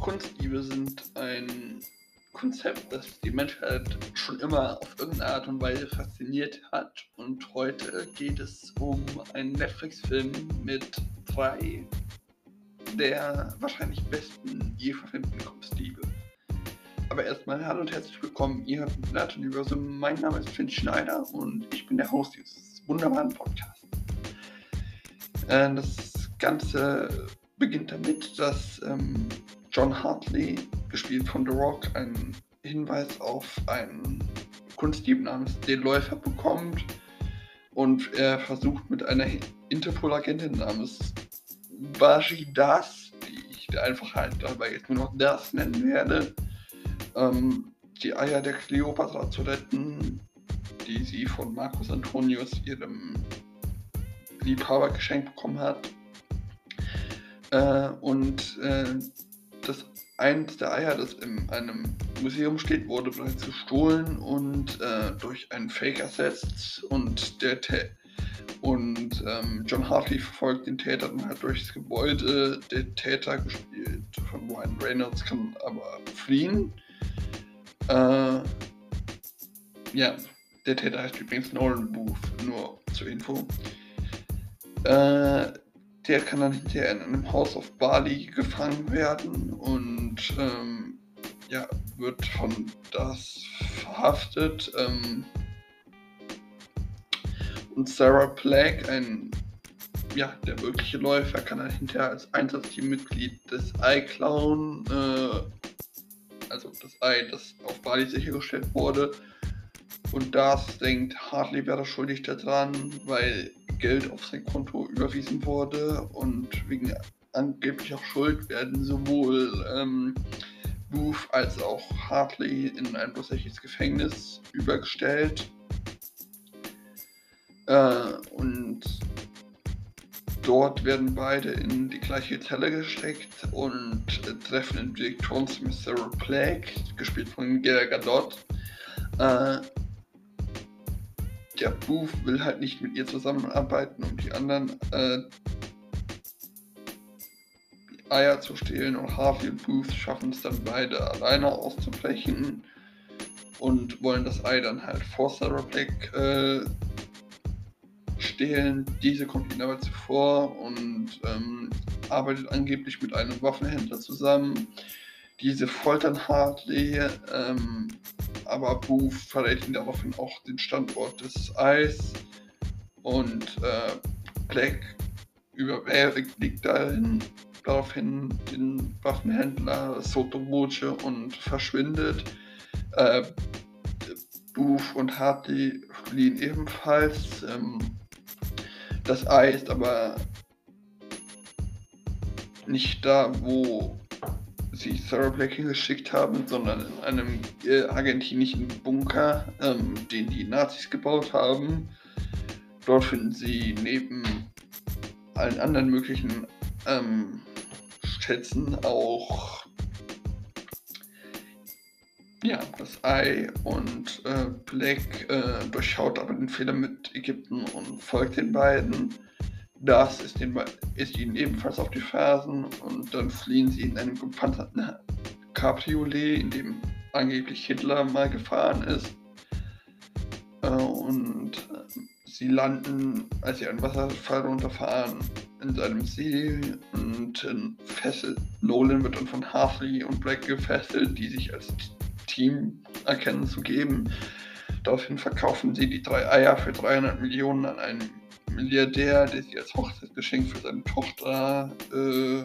Kunstdiebe sind ein Konzept, das die Menschheit schon immer auf irgendeine Art und Weise fasziniert hat. Und heute geht es um einen Netflix-Film mit drei der wahrscheinlich besten je verfilmten Kunstdiebe. Aber erstmal hallo und herzlich willkommen, ihr hört Blatt Universum. Mein Name ist Finn Schneider und ich bin der Host dieses wunderbaren Podcasts. Äh, das Ganze beginnt damit, dass ähm, John Hartley, gespielt von The Rock, einen Hinweis auf einen Kunstdieb namens Den Läufer bekommt und er versucht mit einer Interpol-Agentin namens Baji Das, die ich einfach halt dabei jetzt nur noch das nennen werde, ähm, die Eier der Cleopatra zu retten, die sie von Marcus Antonius, ihrem Liebhaber, geschenkt bekommen hat. Äh, und äh, eins der Eier, das in einem Museum steht, wurde bereits gestohlen und äh, durch einen Fake ersetzt und der Tä und ähm, John Hartley verfolgt den Täter dann halt durchs Gebäude. Der Täter, gespielt von Ryan Reynolds, kann aber fliehen. Äh, ja, der Täter heißt übrigens Nolan Booth, nur zur Info. Äh, der kann dann hinterher in einem Haus auf Bali gefangen werden und ähm, ja, wird von das verhaftet. Ähm, und Sarah Plague, ein ja, der wirkliche Läufer, kann dann hinterher als Einsatzteammitglied des iClown, äh, also das Ei, das auf Bali sichergestellt wurde. Und das denkt Hartley wäre schuldig daran, weil Geld auf sein Konto überwiesen wurde und wegen angeblicher Schuld werden sowohl ähm, Booth als auch Hartley in ein tatsächliches Gefängnis übergestellt. Äh, und dort werden beide in die gleiche Zelle gesteckt und äh, treffen in Direktions mit Sarah Plague, gespielt von Gal Gadot. Äh, der Booth will halt nicht mit ihr zusammenarbeiten, um die anderen äh, Eier zu stehlen und Harvey und Booth schaffen es dann beide alleine auszubrechen und wollen das Ei dann halt vor Sarah Black äh, stehlen. Diese kommt ihnen aber zuvor und ähm, arbeitet angeblich mit einem Waffenhändler zusammen. Diese foltern Hartley, ähm, aber Booth verrät ihn daraufhin auch den Standort des Eis und äh, Black überwältigt dahin, daraufhin den Waffenhändler Sotomoche und verschwindet. Äh, Booth und Hartley fliehen ebenfalls. Ähm, das Ei ist aber nicht da, wo sie Sarah Black geschickt haben, sondern in einem äh, argentinischen Bunker, ähm, den die Nazis gebaut haben. Dort finden sie neben allen anderen möglichen ähm, Schätzen auch ja, das Ei und äh, Black äh, durchschaut aber den Fehler mit Ägypten und folgt den beiden. Das ist, den, ist ihnen ebenfalls auf die Fersen und dann fliehen sie in einem gepanzerten Cabriolet, in dem angeblich Hitler mal gefahren ist. Äh, und äh, sie landen, als sie einen Wasserfall runterfahren, in seinem See und äh, fesselt, Nolan wird dann von Hartley und Black gefesselt, die sich als Team erkennen zu geben. Daraufhin verkaufen sie die drei Eier für 300 Millionen an einen Milliardär, der sie als Hochzeitsgeschenk für seine Tochter äh,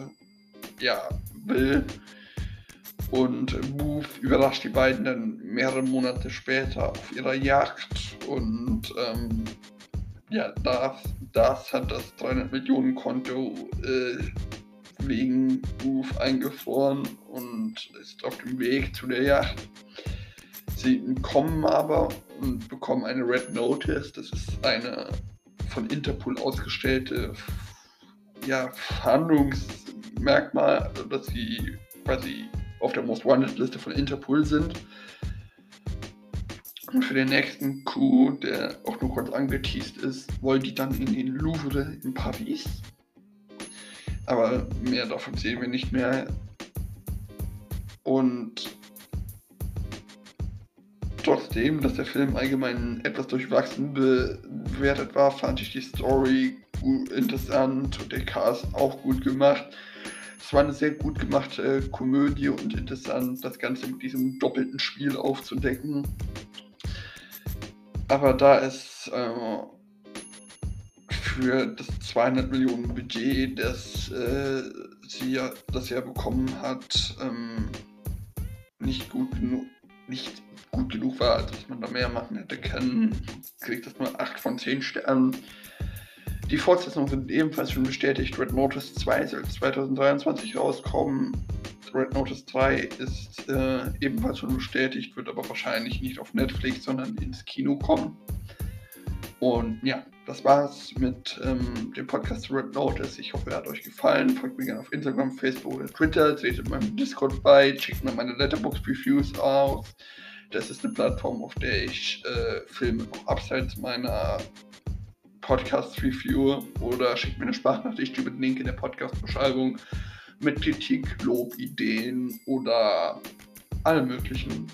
ja, will. Und Booth überrascht die beiden dann mehrere Monate später auf ihrer Jagd. Und ähm, ja, das, das hat das 300 Millionen Konto äh, wegen Booth eingefroren und ist auf dem Weg zu der Yacht. Sie kommen aber und bekommen eine Red Notice. Das ist eine von Interpol ausgestellte ja, Verhandlungsmerkmal, also dass sie quasi auf der Most Wanted Liste von Interpol sind. Und für den nächsten Coup, der auch nur kurz angeteased ist, wollen die dann in den Louvre in Paris. Aber mehr davon sehen wir nicht mehr. Und trotzdem, dass der Film allgemein etwas durchwachsen bewertet war, fand ich die Story interessant und der Cast auch gut gemacht. Es war eine sehr gut gemachte Komödie und interessant, das Ganze mit diesem doppelten Spiel aufzudecken. Aber da es äh, für das 200 Millionen Budget, das äh, sie ja, das er bekommen hat, ähm, nicht gut genug, nicht gut genug war, als dass man da mehr machen hätte können, kriegt das mal 8 von 10 Sternen. Die Fortsetzungen sind ebenfalls schon bestätigt. Red Notice 2 soll 2023 rauskommen. Red Notice 2 ist äh, ebenfalls schon bestätigt, wird aber wahrscheinlich nicht auf Netflix, sondern ins Kino kommen. Und ja, das war's mit ähm, dem Podcast Red Notice. Ich hoffe, er hat euch gefallen. Folgt mir gerne auf Instagram, Facebook oder Twitter. Tretet meinem Discord bei. Checkt mir meine Letterbox-Reviews aus. Das ist eine Plattform, auf der ich äh, Filme abseits meiner Podcast review oder schickt mir eine Sprachnachricht über den Link in der Podcast-Beschreibung mit Kritik, Lob, Ideen oder allem möglichen.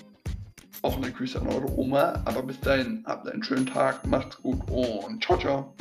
Auch eine Grüße an eure Oma. Aber bis dahin, habt einen schönen Tag, macht's gut und ciao, ciao.